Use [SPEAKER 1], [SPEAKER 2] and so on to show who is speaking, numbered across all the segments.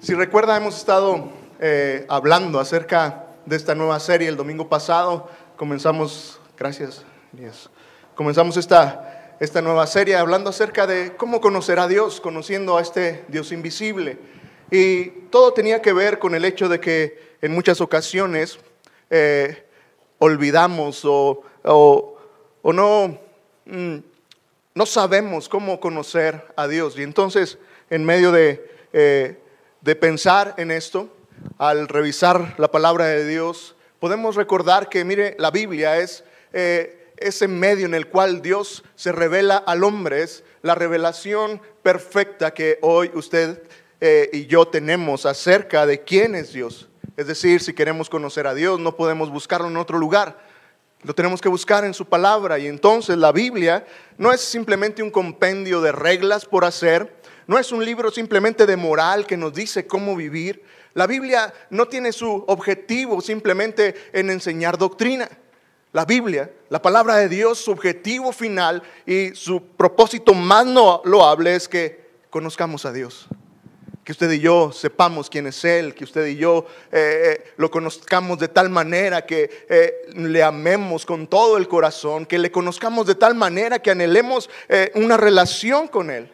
[SPEAKER 1] Si recuerda, hemos estado eh, hablando acerca de esta nueva serie. El domingo pasado comenzamos, gracias, comenzamos esta, esta nueva serie hablando acerca de cómo conocer a Dios, conociendo a este Dios invisible. Y todo tenía que ver con el hecho de que en muchas ocasiones eh, olvidamos o, o, no, mm, no sabemos cómo conocer a Dios. Y entonces, en medio de... Eh, de pensar en esto, al revisar la palabra de Dios, podemos recordar que, mire, la Biblia es eh, ese medio en el cual Dios se revela al hombre, es la revelación perfecta que hoy usted eh, y yo tenemos acerca de quién es Dios. Es decir, si queremos conocer a Dios, no podemos buscarlo en otro lugar. Lo tenemos que buscar en su palabra. Y entonces la Biblia no es simplemente un compendio de reglas por hacer, no es un libro simplemente de moral que nos dice cómo vivir. La Biblia no tiene su objetivo simplemente en enseñar doctrina. La Biblia, la palabra de Dios, su objetivo final y su propósito más no loable es que conozcamos a Dios. Que usted y yo sepamos quién es Él, que usted y yo eh, eh, lo conozcamos de tal manera que eh, le amemos con todo el corazón, que le conozcamos de tal manera que anhelemos una relación con Él.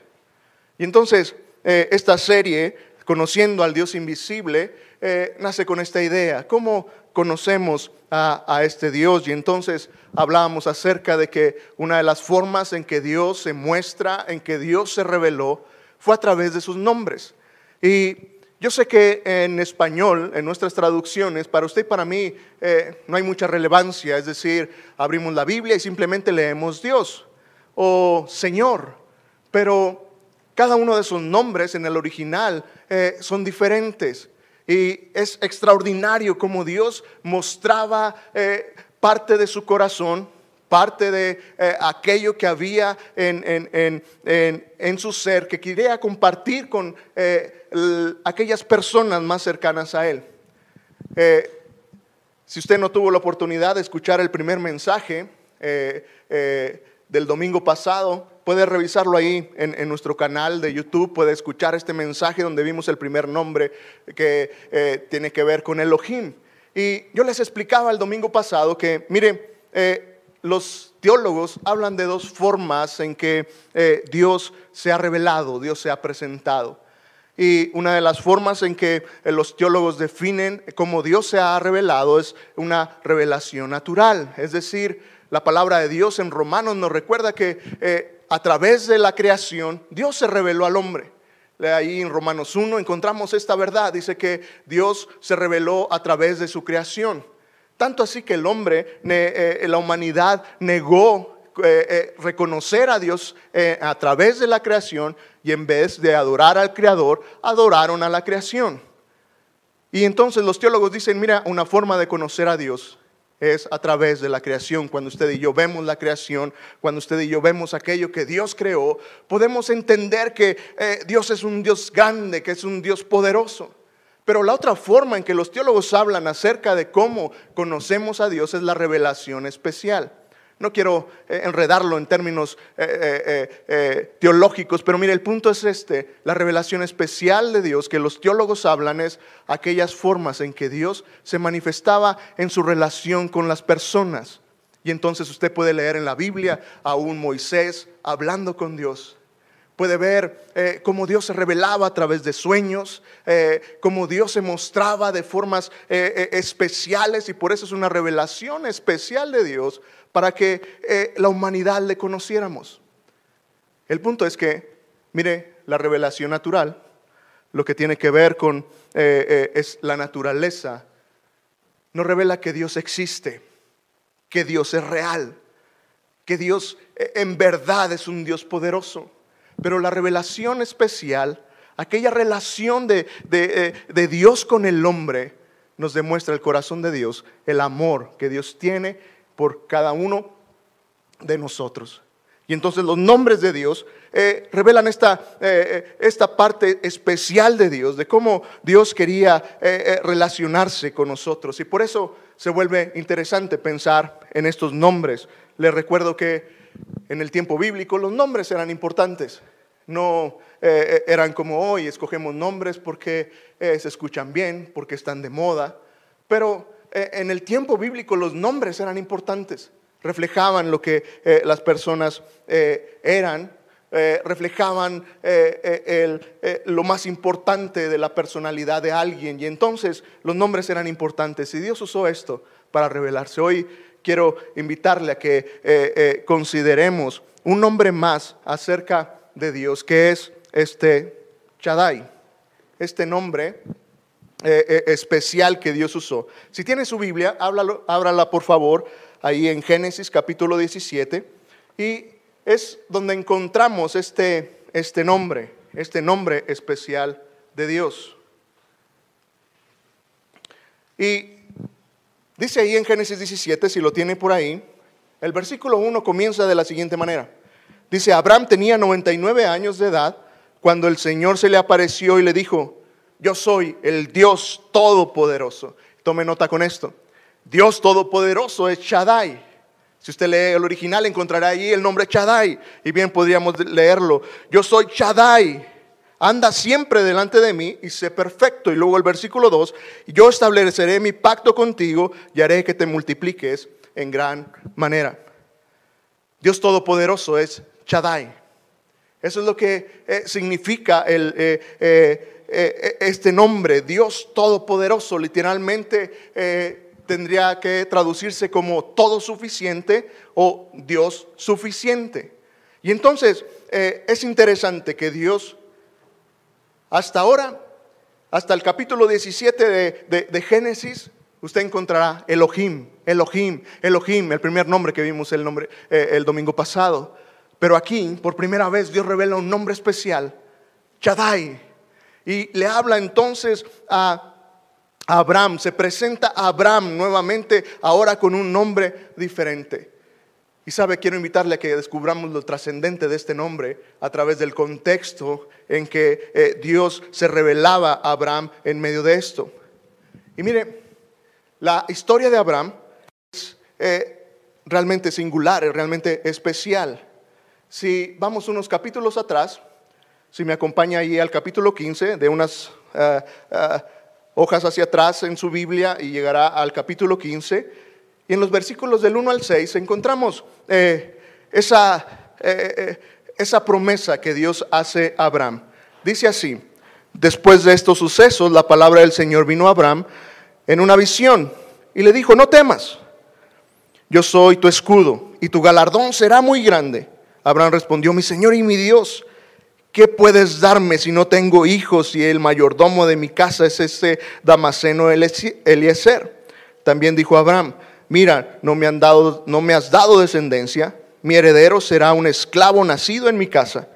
[SPEAKER 1] Y entonces eh, esta serie, Conociendo al Dios Invisible, eh, nace con esta idea. ¿Cómo conocemos a, este Dios? Y entonces hablábamos acerca de que una de las formas en que Dios se muestra, en que Dios se reveló, fue a través de sus nombres. Y yo sé que en español, en nuestras traducciones, para usted y para mí eh, no hay mucha relevancia, es decir, abrimos la Biblia y simplemente leemos Dios o Señor, pero cada uno de sus nombres en el original eh, son diferentes. Y es extraordinario como Dios mostraba eh, parte de su corazón, parte de eh, aquello que había en, su ser, que quería compartir con aquellas personas más cercanas a Él. si usted no tuvo la oportunidad de escuchar el primer mensaje del domingo pasado, puede revisarlo ahí en, nuestro canal de YouTube, puede escuchar este mensaje donde vimos el primer nombre que eh, tiene que ver con Elohim. Y yo les explicaba el domingo pasado que, mire, eh, los teólogos hablan de dos formas en que eh, Dios se ha revelado, Dios se ha presentado. Y una de las formas en que los teólogos definen cómo Dios se ha revelado es una revelación natural. Es decir, la palabra de Dios en Romanos nos recuerda que a través de la creación, Dios se reveló al hombre. Ahí en Romanos 1 encontramos esta verdad. Dice que Dios se reveló a través de su creación. Tanto así que el hombre, eh, la humanidad negó eh, eh, reconocer a Dios a través de la creación y en vez de adorar al Creador, adoraron a la creación. Y entonces los teólogos dicen, mira, una forma de conocer a Dios es a través de la creación. Cuando usted y yo vemos la creación, cuando usted y yo vemos aquello que Dios creó, podemos entender que eh, Dios es un Dios grande, que es un Dios poderoso. Pero la otra forma en que los teólogos hablan acerca de cómo conocemos a Dios es la revelación especial. No quiero eh, enredarlo en términos eh, eh, teológicos, pero mire, el punto es este. La revelación especial de Dios que los teólogos hablan es aquellas formas en que Dios se manifestaba en su relación con las personas. Y entonces usted puede leer en la Biblia a un Moisés hablando con Dios Puede ver cómo Dios se revelaba a través de sueños, cómo Dios se mostraba de formas especiales y por eso es una revelación especial de Dios para que la humanidad le conociéramos. El punto es que, mire, la revelación natural, lo que tiene que ver con es la naturaleza, nos revela que Dios existe, que Dios es real, que Dios en verdad es un Dios poderoso. Pero la revelación especial, aquella relación de, eh, Dios con el hombre, nos demuestra el corazón de Dios, el amor que Dios tiene por cada uno de nosotros. Y entonces los nombres de Dios eh, revelan esta, eh, esta, parte especial de Dios, de cómo Dios quería relacionarse con nosotros. Y por eso se vuelve interesante pensar en estos nombres. Les recuerdo que en el tiempo bíblico los nombres eran importantes. no eh, eran como hoy, escogemos nombres porque eh, se escuchan bien, porque están de moda, pero eh, en el tiempo bíblico los nombres eran importantes, reflejaban lo que las personas eran, reflejaban lo más importante de la personalidad de alguien. Y entonces los nombres eran importantes. Y Dios usó esto para revelarse. Hoy quiero invitarle a que consideremos un nombre más acerca de Dios, que es este Chadai, este nombre eh, eh, especial que Dios usó. Si tiene su Biblia, háblalo, ábrala por favor ahí en Génesis capítulo 17 y es donde encontramos este, este nombre, este nombre especial de Dios. Y dice ahí en Génesis 17, si lo tiene por ahí, el versículo 1 comienza de la siguiente manera. Dice, Abraham tenía 99 años de edad cuando el Señor se le apareció y le dijo, yo soy el Dios Todopoderoso. Tome nota con esto. Dios Todopoderoso es Shaddai. Si usted lee el original encontrará ahí el nombre Shaddai. Y bien podríamos leerlo. Yo soy Shaddai. Anda siempre delante de mí y sé perfecto. Y luego el versículo 2. Yo estableceré mi pacto contigo y haré que te multipliques en gran manera. Dios Todopoderoso es Shaddai. Eso es lo que eh, significa eh, eh, este nombre, Dios Todopoderoso. Literalmente tendría que traducirse como todo suficiente o Dios suficiente. Y entonces es interesante que Dios, hasta ahora, hasta el capítulo 17 de, de Génesis, usted encontrará Elohim, Elohim, Elohim, el primer nombre que vimos el, nombre, el domingo pasado. Pero aquí, por primera vez, Dios revela un nombre especial, Chadai. Y le habla entonces a Abraham, se presenta a Abraham nuevamente, ahora con un nombre diferente. Y sabe, quiero invitarle a que descubramos lo trascendente de este nombre a través del contexto en que eh, Dios se revelaba a Abraham en medio de esto. Y mire, la historia de Abraham es eh, realmente singular, es realmente especial. Si vamos unos capítulos atrás, si me acompaña ahí al capítulo 15, de unas eh, eh, hojas hacia atrás en su Biblia y llegará al capítulo 15, y en los versículos del 1 al 6 encontramos eh, esa, esa promesa que Dios hace a Abraham. Dice así, después de estos sucesos, la palabra del Señor vino a Abraham en una visión y le dijo, no temas, yo soy tu escudo y tu galardón será muy grande. Abraham respondió, mi Señor y mi Dios, ¿qué puedes darme si no tengo hijos y el mayordomo de mi casa es ese Damaseno Eliezer? También dijo Abraham, mira, no me, han dado, no me has dado descendencia, mi heredero será un esclavo nacido en mi casa.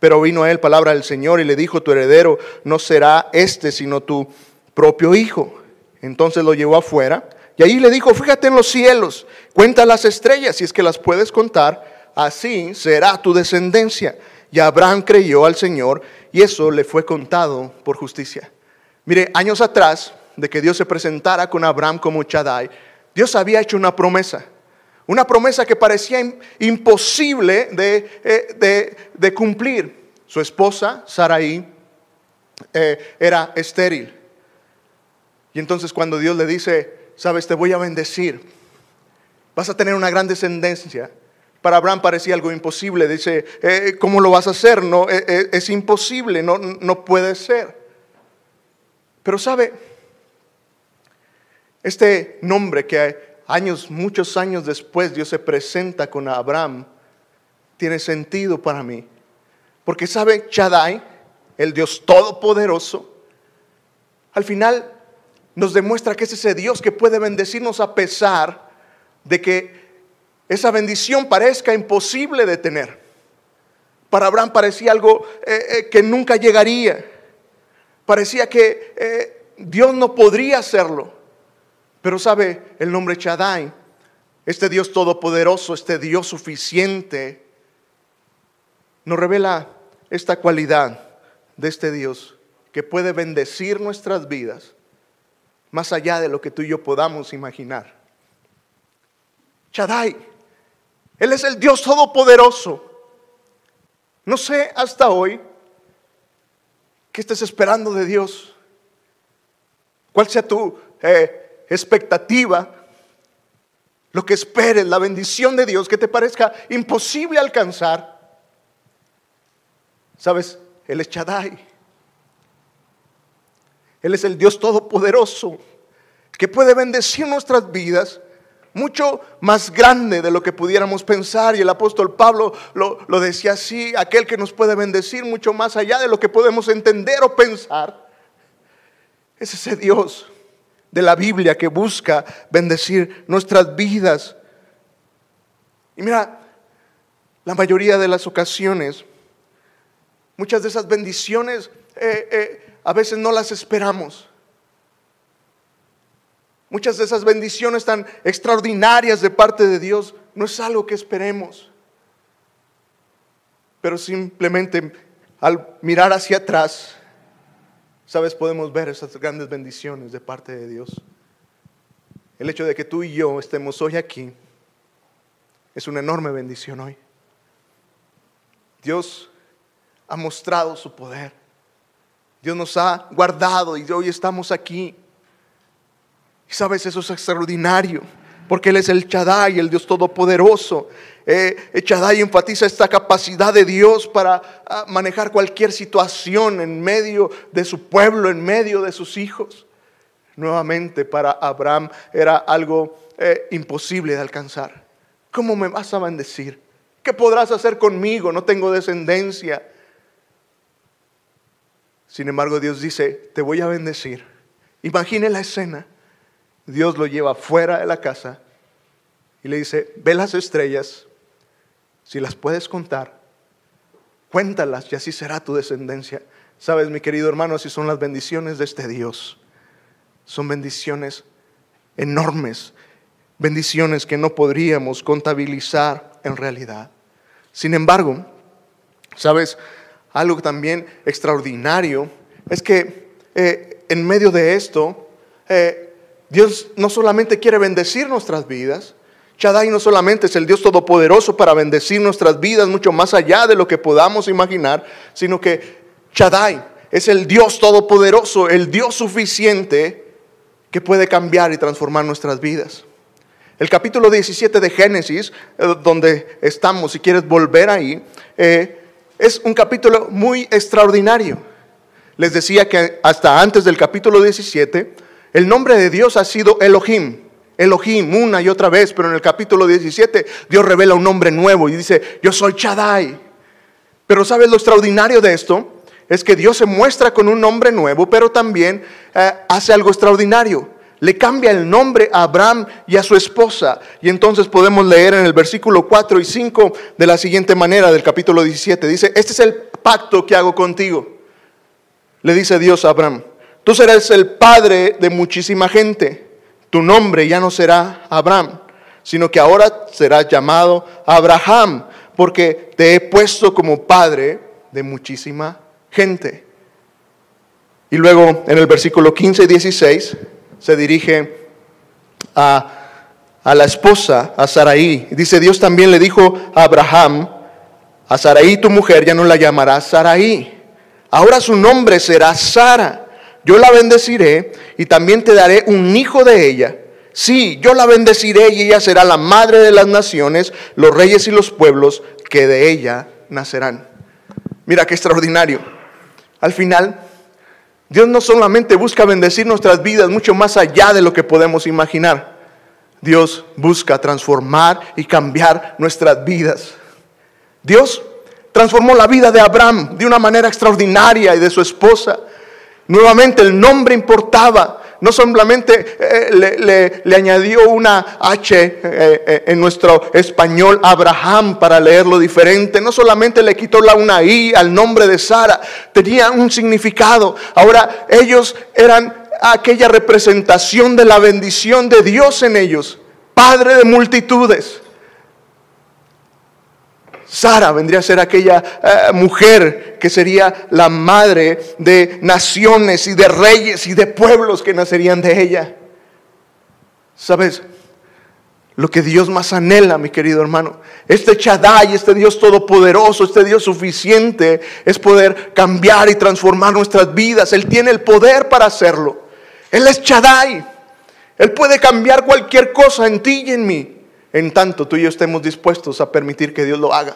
[SPEAKER 1] Pero vino a él palabra del Señor y le dijo, tu heredero no será este, sino tu propio hijo. Entonces lo llevó afuera y ahí le dijo, fíjate en los cielos, cuenta las estrellas, si es que las puedes contar así será tu descendencia. Y Abraham creyó al Señor y eso le fue contado por justicia. Mire, años atrás de que Dios se presentara con Abraham como Chadai, Dios había hecho una promesa. Una promesa que parecía imposible eh, de, cumplir. Su esposa, Sarai, eh, era estéril. Y entonces cuando Dios le dice, sabes, te voy a bendecir, vas a tener una gran descendencia, para Abraham parecía algo imposible. Dice, eh, ¿cómo lo vas a hacer? No, eh, eh, es imposible, no, no puede ser. Pero sabe, este nombre que años, muchos años después Dios se presenta con Abraham, tiene sentido para mí. Porque sabe, Chadai, el Dios todopoderoso, al final nos demuestra que es ese Dios que puede bendecirnos a pesar de que esa bendición parezca imposible de tener. Para Abraham parecía algo eh, eh, que nunca llegaría. Parecía que eh, Dios no podría hacerlo. Pero sabe, el nombre Chadai, este Dios todopoderoso, este Dios suficiente, nos revela esta cualidad de este Dios que puede bendecir nuestras vidas más allá de lo que tú y yo podamos imaginar. Chadai él es el Dios todopoderoso. No sé hasta hoy qué estés esperando de Dios. ¿Cuál sea tu eh, expectativa? Lo que esperes, la bendición de Dios que te parezca imposible alcanzar. ¿Sabes? Él es Shaddai. Él es el Dios Todopoderoso que puede bendecir nuestras vidas mucho más grande de lo que pudiéramos pensar. Y el apóstol Pablo lo, lo, decía así, aquel que nos puede bendecir mucho más allá de lo que podemos entender o pensar. Es ese Dios de la Biblia que busca bendecir nuestras vidas. Y mira, la mayoría de las ocasiones, muchas de esas bendiciones eh, eh, a veces no las esperamos. Muchas de esas bendiciones tan extraordinarias de parte de Dios no es algo que esperemos. Pero simplemente al mirar hacia atrás, sabes, podemos ver esas grandes bendiciones de parte de Dios. El hecho de que tú y yo estemos hoy aquí es una enorme bendición hoy. Dios ha mostrado su poder. Dios nos ha guardado y hoy estamos aquí. Y sabes, eso es extraordinario, porque Él es el Chadai, el Dios Todopoderoso. Eh, Chadai enfatiza esta capacidad de Dios para ah, manejar cualquier situación en medio de su pueblo, en medio de sus hijos. Nuevamente, para Abraham era algo eh, imposible de alcanzar. ¿Cómo me vas a bendecir? ¿Qué podrás hacer conmigo? No tengo descendencia. Sin embargo, Dios dice, te voy a bendecir. Imagine la escena. Dios lo lleva fuera de la casa y le dice, ve las estrellas, si las puedes contar, cuéntalas y así será tu descendencia. Sabes, mi querido hermano, así son las bendiciones de este Dios. Son bendiciones enormes, bendiciones que no podríamos contabilizar en realidad. Sin embargo, sabes, algo también extraordinario es que eh, en medio de esto, eh, Dios no solamente quiere bendecir nuestras vidas, Shaddai no solamente es el Dios todopoderoso para bendecir nuestras vidas mucho más allá de lo que podamos imaginar, sino que Shaddai es el Dios todopoderoso, el Dios suficiente que puede cambiar y transformar nuestras vidas. El capítulo 17 de Génesis, eh, donde estamos, si quieres volver ahí, eh, es un capítulo muy extraordinario. Les decía que hasta antes del capítulo 17, el nombre de Dios ha sido Elohim. Elohim una y otra vez, pero en el capítulo 17 Dios revela un nombre nuevo y dice, yo soy Chadai. Pero ¿sabes lo extraordinario de esto? Es que Dios se muestra con un nombre nuevo, pero también eh, hace algo extraordinario. Le cambia el nombre a Abraham y a su esposa. Y entonces podemos leer en el versículo 4 y 5 de la siguiente manera del capítulo 17. Dice, este es el pacto que hago contigo. Le dice Dios a Abraham. Tú serás el padre de muchísima gente. Tu nombre ya no será Abraham, sino que ahora serás llamado Abraham, porque te he puesto como padre de muchísima gente. Y luego en el versículo 15 y 16 se dirige a, a la esposa, a Saraí. Dice, Dios también le dijo a Abraham, a Saraí tu mujer ya no la llamarás Saraí, ahora su nombre será Sara yo la bendeciré y también te daré un hijo de ella. Sí, yo la bendeciré y ella será la madre de las naciones, los reyes y los pueblos que de ella nacerán. Mira qué extraordinario. Al final, Dios no solamente busca bendecir nuestras vidas mucho más allá de lo que podemos imaginar. Dios busca transformar y cambiar nuestras vidas. Dios transformó la vida de Abraham de una manera extraordinaria y de su esposa. Nuevamente el nombre importaba. No solamente eh, le, añadió una H eh, eh, en nuestro español Abraham para leerlo diferente. No solamente le quitó la una I al nombre de Sara. Tenía un significado. Ahora ellos eran aquella representación de la bendición de Dios en ellos. Padre de multitudes. Sara vendría a ser aquella eh, mujer que sería la madre de naciones y de reyes y de pueblos que nacerían de ella. ¿Sabes? lo que Dios más anhela, mi querido hermano. Este Chadai, este Dios todopoderoso, este Dios suficiente, es poder cambiar y transformar nuestras vidas. Él tiene el poder para hacerlo. Él es Chadai. Él puede cambiar cualquier cosa en ti y en mí, en tanto tú y yo estemos dispuestos a permitir que Dios lo haga.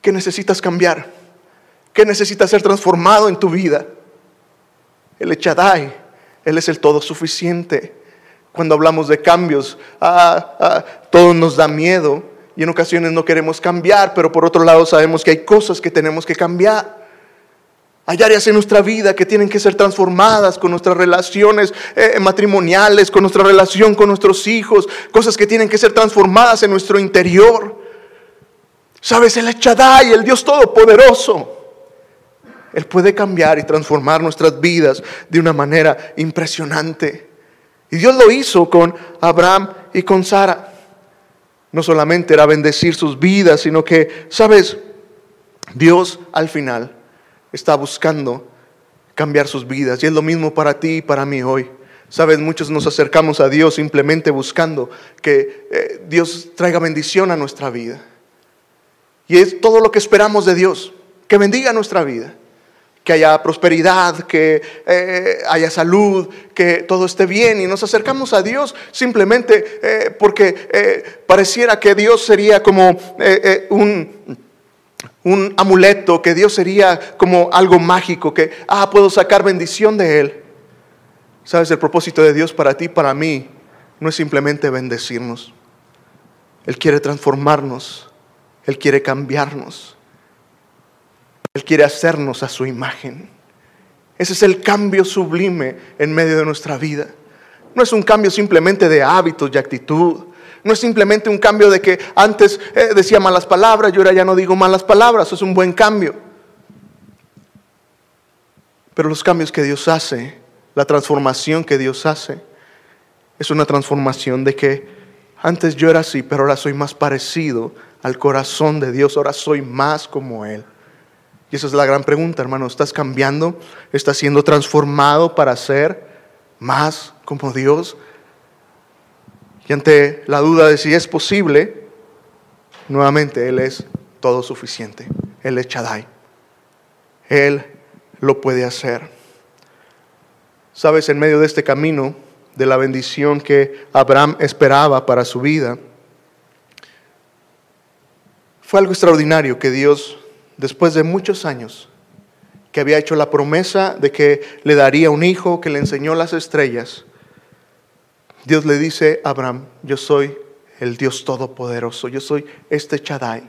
[SPEAKER 1] ¿Qué necesitas cambiar? ¿Qué necesitas ser transformado en tu vida? Él es Chadai. Él es el todo suficiente. Cuando hablamos de cambios, ah, ah, todo nos da miedo y en ocasiones no queremos cambiar, pero por otro lado sabemos que hay cosas que tenemos que cambiar. Hay áreas en nuestra vida que tienen que ser transformadas con nuestras relaciones eh, matrimoniales, con nuestra relación con nuestros hijos, cosas que tienen que ser transformadas en nuestro interior. ¿Sabes? El Echadai, el Dios Todopoderoso. Él puede cambiar y transformar nuestras vidas de una manera impresionante. Y Dios lo hizo con Abraham y con Sara. No solamente era bendecir sus vidas, sino que, sabes, Dios al final está buscando cambiar sus vidas. Y es lo mismo para ti y para mí hoy. Sabes, muchos nos acercamos a Dios simplemente buscando que eh, Dios traiga bendición a nuestra vida. Y es todo lo que esperamos de Dios, que bendiga nuestra vida que haya prosperidad, que eh, haya salud, que todo esté bien. Y nos acercamos a Dios simplemente eh, porque pareciera que Dios sería como un, un amuleto, que Dios sería como algo mágico, que, ah, puedo sacar bendición de Él. Sabes, el propósito de Dios para ti, para mí, no es simplemente bendecirnos. Él quiere transformarnos, Él quiere cambiarnos. Él quiere hacernos a su imagen. Ese es el cambio sublime en medio de nuestra vida. No es un cambio simplemente de hábitos y actitud. No es simplemente un cambio de que antes eh, decía malas palabras y ahora ya no digo malas palabras. Es un buen cambio. Pero los cambios que Dios hace, la transformación que Dios hace, es una transformación de que antes yo era así, pero ahora soy más parecido al corazón de Dios, ahora soy más como Él. Y esa es la gran pregunta, hermano. ¿Estás cambiando? ¿Estás siendo transformado para ser más como Dios? Y ante la duda de si es posible, nuevamente Él es todo suficiente. Él es Chadai. Él lo puede hacer. Sabes, en medio de este camino, de la bendición que Abraham esperaba para su vida, fue algo extraordinario que Dios después de muchos años, que había hecho la promesa de que le daría un hijo, que le enseñó las estrellas, Dios le dice a Abraham, yo soy el Dios Todopoderoso, yo soy este Chadai.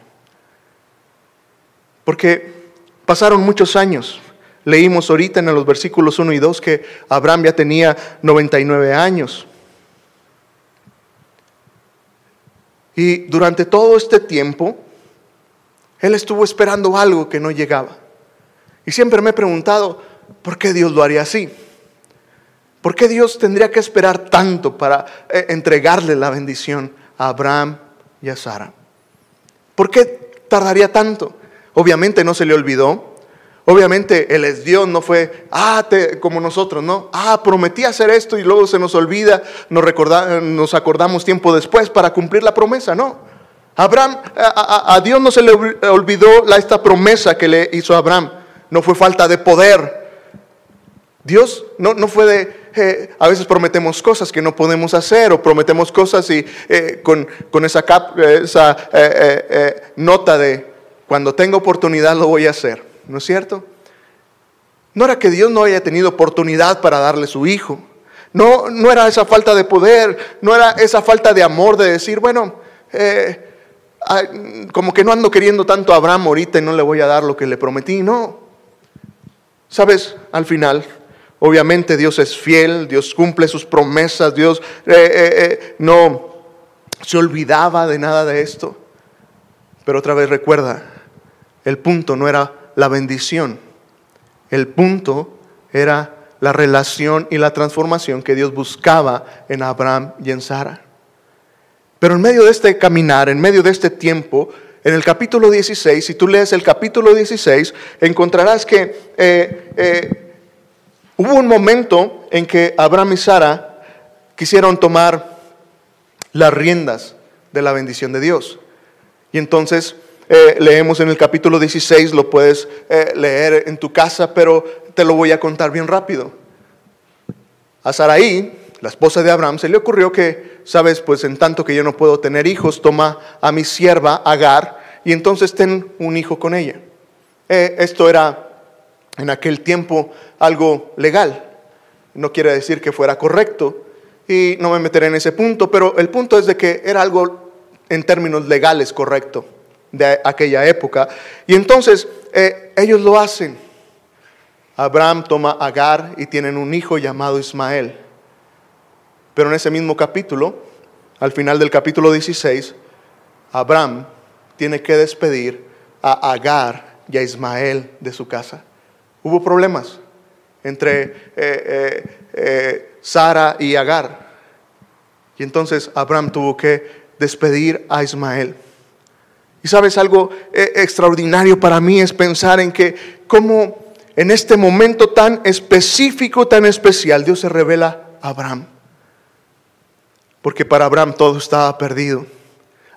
[SPEAKER 1] Porque pasaron muchos años. Leímos ahorita en los versículos 1 y 2 que Abraham ya tenía 99 años. Y durante todo este tiempo, él estuvo esperando algo que no llegaba. Y siempre me he preguntado, ¿por qué Dios lo haría así? ¿Por qué Dios tendría que esperar tanto para eh, entregarle la bendición a Abraham y a Sara? ¿Por qué tardaría tanto? Obviamente no se le olvidó. Obviamente Él es Dios, no fue, ah, como nosotros, ¿no? Ah, prometí hacer esto y luego se nos olvida, nos, nos acordamos tiempo después para cumplir la promesa, no. Abraham, a, Dios no se le olvidó esta promesa que le hizo a Abraham. No fue falta de poder. Dios no, no fue de, eh, a veces prometemos cosas que no podemos hacer o prometemos cosas y eh, con, esa, esa eh, nota de cuando tenga oportunidad lo voy a hacer. ¿No es cierto? No era que Dios no haya tenido oportunidad para darle su hijo. No, no era esa falta de poder, no era esa falta de amor de decir, bueno, como que no ando queriendo tanto a Abraham ahorita y no le voy a dar lo que le prometí. No. Sabes, al final, obviamente Dios es fiel, Dios cumple sus promesas, Dios eh, eh, eh, no se olvidaba de nada de esto. Pero otra vez recuerda, el punto no era la bendición, el punto era la relación y la transformación que Dios buscaba en Abraham y en Sara. Pero en medio de este caminar, en medio de este tiempo, en el capítulo 16, si tú lees el capítulo 16, encontrarás que hubo un momento en que Abraham y Sara quisieron tomar las riendas de la bendición de Dios. Y entonces eh, leemos en el capítulo 16, lo puedes eh, leer en tu casa, pero te lo voy a contar bien rápido. A Saraí, la esposa de Abraham, se le ocurrió que, sabes, pues en tanto que yo no puedo tener hijos, toma a mi sierva Agar y entonces ten un hijo con ella. Eh, esto era en aquel tiempo algo legal. No quiere decir que fuera correcto y no me meteré en ese punto, pero el punto es de que era algo en términos legales correcto de aquella época. Y entonces eh, ellos lo hacen. Abraham toma a Agar y tienen un hijo llamado Ismael. Pero en ese mismo capítulo, al final del capítulo 16, Abraham tiene que despedir a Agar y a Ismael de su casa. Hubo problemas entre eh, eh, eh, Sara y Agar. Y entonces Abraham tuvo que despedir a Ismael. Y sabes, algo extraordinario para mí es pensar en que como en este momento tan específico, tan especial, Dios se revela a Abraham. Porque para Abraham todo estaba perdido.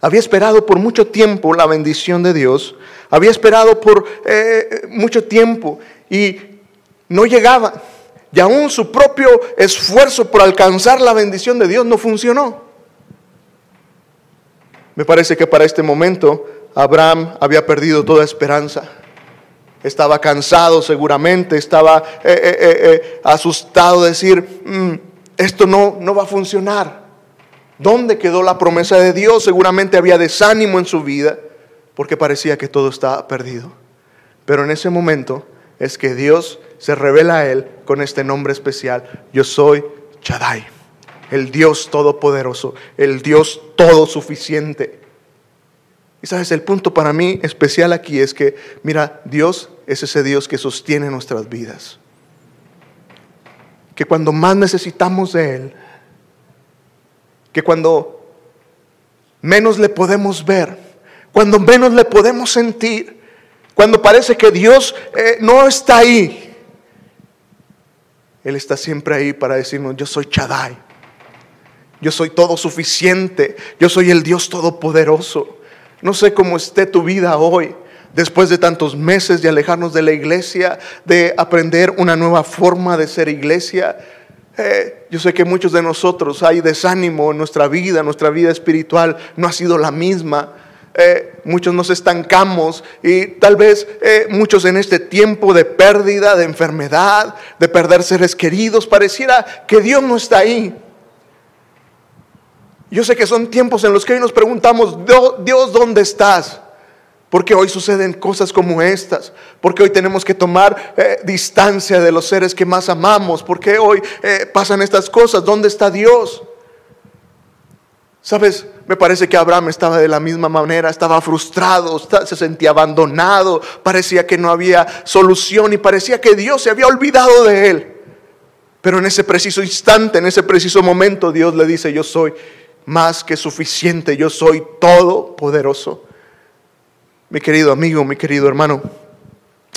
[SPEAKER 1] Había esperado por mucho tiempo la bendición de Dios. Había esperado por mucho tiempo y no llegaba. Y aún su propio esfuerzo por alcanzar la bendición de Dios no funcionó. Me parece que para este momento Abraham había perdido toda esperanza. Estaba cansado seguramente, estaba eh, eh, asustado de decir, mm, esto no, no va a funcionar. ¿Dónde quedó la promesa de Dios? Seguramente había desánimo en su vida porque parecía que todo estaba perdido. Pero en ese momento es que Dios se revela a él con este nombre especial. Yo soy Chadai, el Dios todopoderoso, el Dios todo suficiente. Y sabes, el punto para mí especial aquí es que, mira, Dios es ese Dios que sostiene nuestras vidas. Que cuando más necesitamos de Él, que cuando menos le podemos ver, cuando menos le podemos sentir, cuando parece que Dios eh, no está ahí, Él está siempre ahí para decirnos, yo soy Chadai, yo soy todo suficiente, yo soy el Dios todopoderoso. No sé cómo esté tu vida hoy, después de tantos meses de alejarnos de la iglesia, de aprender una nueva forma de ser iglesia. Eh, yo sé que muchos de nosotros hay desánimo en nuestra vida, nuestra vida espiritual no ha sido la misma. Eh, muchos nos estancamos y tal vez eh, muchos en este tiempo de pérdida, de enfermedad, de perder seres queridos, pareciera que Dios no está ahí. Yo sé que son tiempos en los que hoy nos preguntamos, Dios, ¿dónde estás? Porque hoy suceden cosas como estas, porque hoy tenemos que tomar eh, distancia de los seres que más amamos, porque hoy pasan estas cosas, ¿dónde está Dios? Sabes, me parece que Abraham estaba de la misma manera, estaba frustrado, se sentía abandonado, parecía que no había solución y parecía que Dios se había olvidado de él. Pero en ese preciso instante, en ese preciso momento, Dios le dice, yo soy más que suficiente, yo soy todopoderoso. Mi querido amigo, mi querido hermano,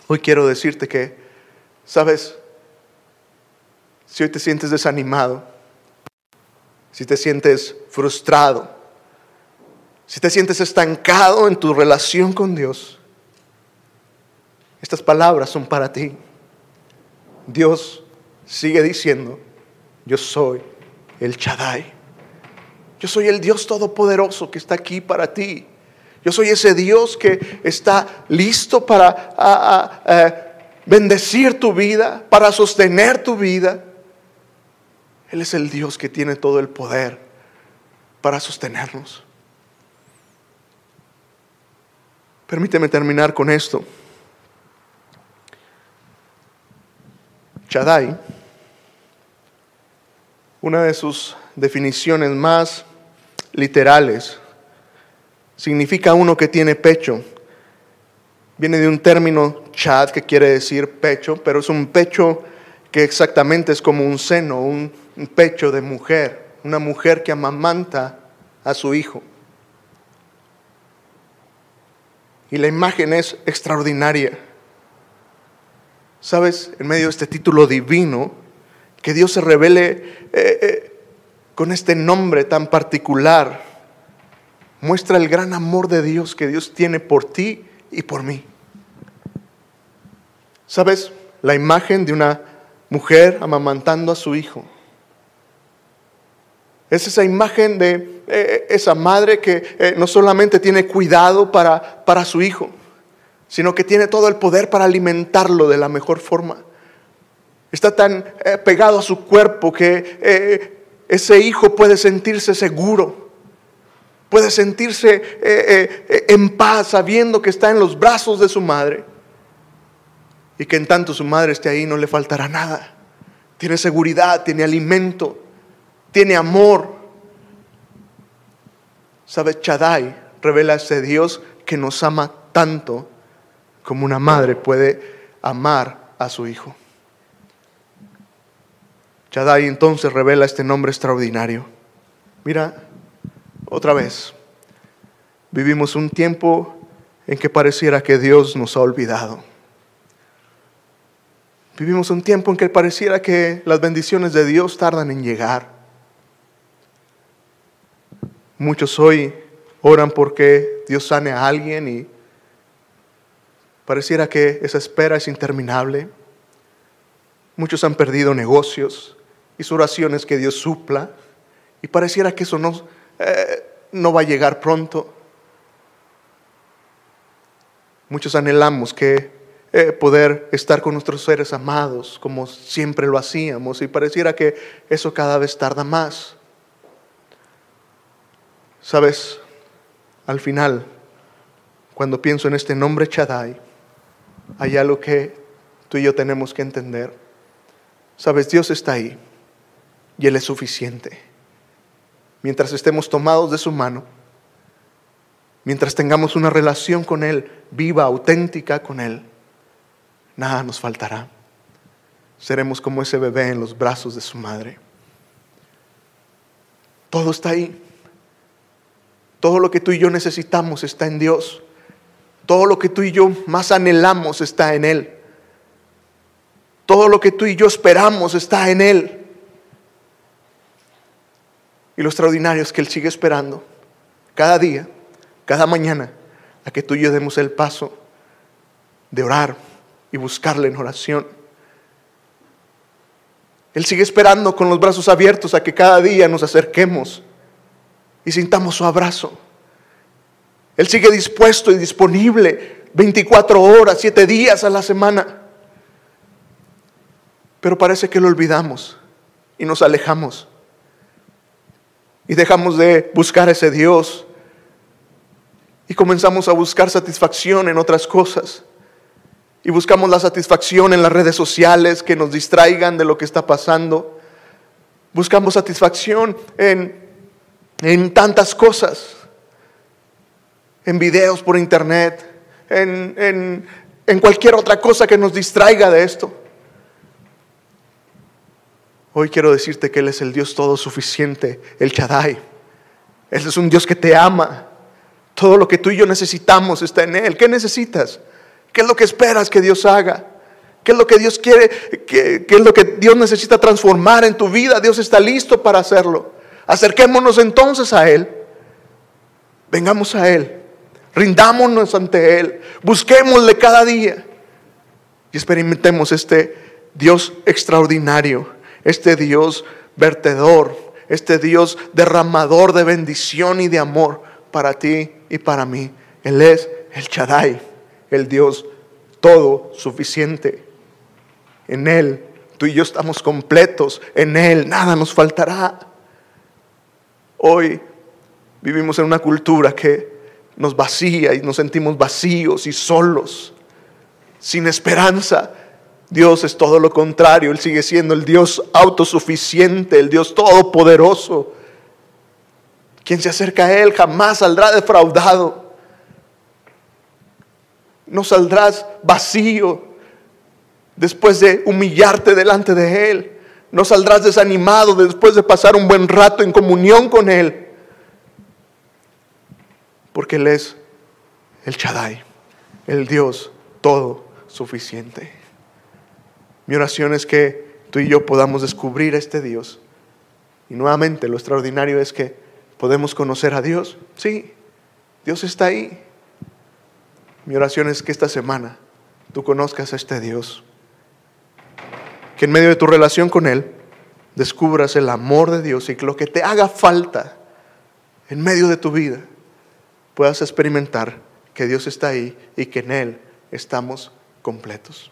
[SPEAKER 1] hoy quiero decirte que, sabes, si hoy te sientes desanimado, si te sientes frustrado, si te sientes estancado en tu relación con Dios, estas palabras son para ti. Dios sigue diciendo, yo soy el Chadai. Yo soy el Dios todopoderoso que está aquí para ti. Yo soy ese Dios que está listo para bendecir tu vida, para sostener tu vida. Él es el Dios que tiene todo el poder para sostenernos. Permíteme terminar con esto. Chadai, una de sus definiciones más literales significa uno que tiene pecho. Viene de un término chad que quiere decir pecho, pero es un pecho que exactamente es como un seno, un, pecho de mujer, una mujer que amamanta a su hijo. Y la imagen es extraordinaria. ¿Sabes? En medio de este título divino, que Dios se revele eh, eh, con este nombre tan particular, muestra el gran amor de Dios que Dios tiene por ti y por mí. ¿Sabes? La imagen de una mujer amamantando a su hijo. Es esa imagen de eh, esa madre que eh, no solamente tiene cuidado para, para su hijo, sino que tiene todo el poder para alimentarlo de la mejor forma. Está tan eh, pegado a su cuerpo que ese hijo puede sentirse seguro, puede sentirse en paz sabiendo que está en los brazos de su madre y que en tanto su madre esté ahí no le faltará nada. Tiene seguridad, tiene alimento, tiene amor. ¿Sabe? Chadai revela a ese Dios que nos ama tanto como una madre puede amar a su hijo. Chadai entonces revela este nombre extraordinario. Mira, otra vez, vivimos un tiempo en que pareciera que Dios nos ha olvidado. Vivimos un tiempo en que pareciera que las bendiciones de Dios tardan en llegar. Muchos hoy oran porque Dios sane a alguien y pareciera que esa espera es interminable. Muchos han perdido negocios y su oración es que Dios supla y pareciera que eso no, eh, no va a llegar pronto. Muchos anhelamos que eh, poder estar con nuestros seres amados como siempre lo hacíamos y pareciera que eso cada vez tarda más. Sabes, al final, cuando pienso en este nombre Chadai, hay algo que tú y yo tenemos que entender. Sabes, Dios está ahí y Él es suficiente. Mientras estemos tomados de su mano, mientras tengamos una relación con Él viva, auténtica con Él, nada nos faltará. Seremos como ese bebé en los brazos de su madre. Todo está ahí. Todo lo que tú y yo necesitamos está en Dios. Todo lo que tú y yo más anhelamos está en Él. Todo lo que tú y yo esperamos está en Él. Y lo extraordinario es que Él sigue esperando cada día, cada mañana, a que tú y yo demos el paso de orar, y buscarle en oración. Él sigue esperando con los brazos abiertos a que cada día nos acerquemos y sintamos su abrazo. Él sigue dispuesto y disponible 24 horas, 7 días a la semana. Pero parece que lo olvidamos y nos alejamos. Y dejamos de buscar a ese Dios. Y comenzamos a buscar satisfacción en otras cosas y buscamos la satisfacción en las redes sociales que nos distraigan de lo que está pasando. Buscamos satisfacción en, en tantas cosas, en videos por internet, en, en, cualquier otra cosa que nos distraiga de esto. Hoy quiero decirte que Él es el Dios todo suficiente, el Shaddai. Él es un Dios que te ama. Todo lo que tú y yo necesitamos está en Él. ¿Qué necesitas? ¿Qué es lo que esperas que Dios haga? ¿Qué es lo que Dios quiere? ¿Qué, es lo que Dios necesita transformar en tu vida? Dios está listo para hacerlo. Acerquémonos entonces a Él. Vengamos a Él. Rindámonos ante Él. Busquémosle cada día. Y experimentemos este Dios extraordinario. Este Dios vertedor. Este Dios derramador de bendición y de amor para ti y para mí. Él es el Shaddai el Dios todo suficiente. En Él tú y yo estamos completos, en Él nada nos faltará. Hoy vivimos en una cultura que nos vacía y nos sentimos vacíos y solos, sin esperanza. Dios es todo lo contrario, Él sigue siendo el Dios autosuficiente, el Dios todopoderoso. Quien se acerca a Él jamás saldrá defraudado no saldrás vacío después de humillarte delante de Él. No saldrás desanimado después de pasar un buen rato en comunión con Él. Porque Él es el Shaddai, el Dios todo suficiente. Mi oración es que tú y yo podamos descubrir a este Dios Y nuevamente lo extraordinario es que podemos conocer a Dios. Sí, Dios está ahí. Mi oración es que esta semana tú conozcas a este Dios. Que en medio de tu relación con Él descubras el amor de Dios y que lo que te haga falta en medio de tu vida puedas experimentar que Dios está ahí y que en Él estamos completos.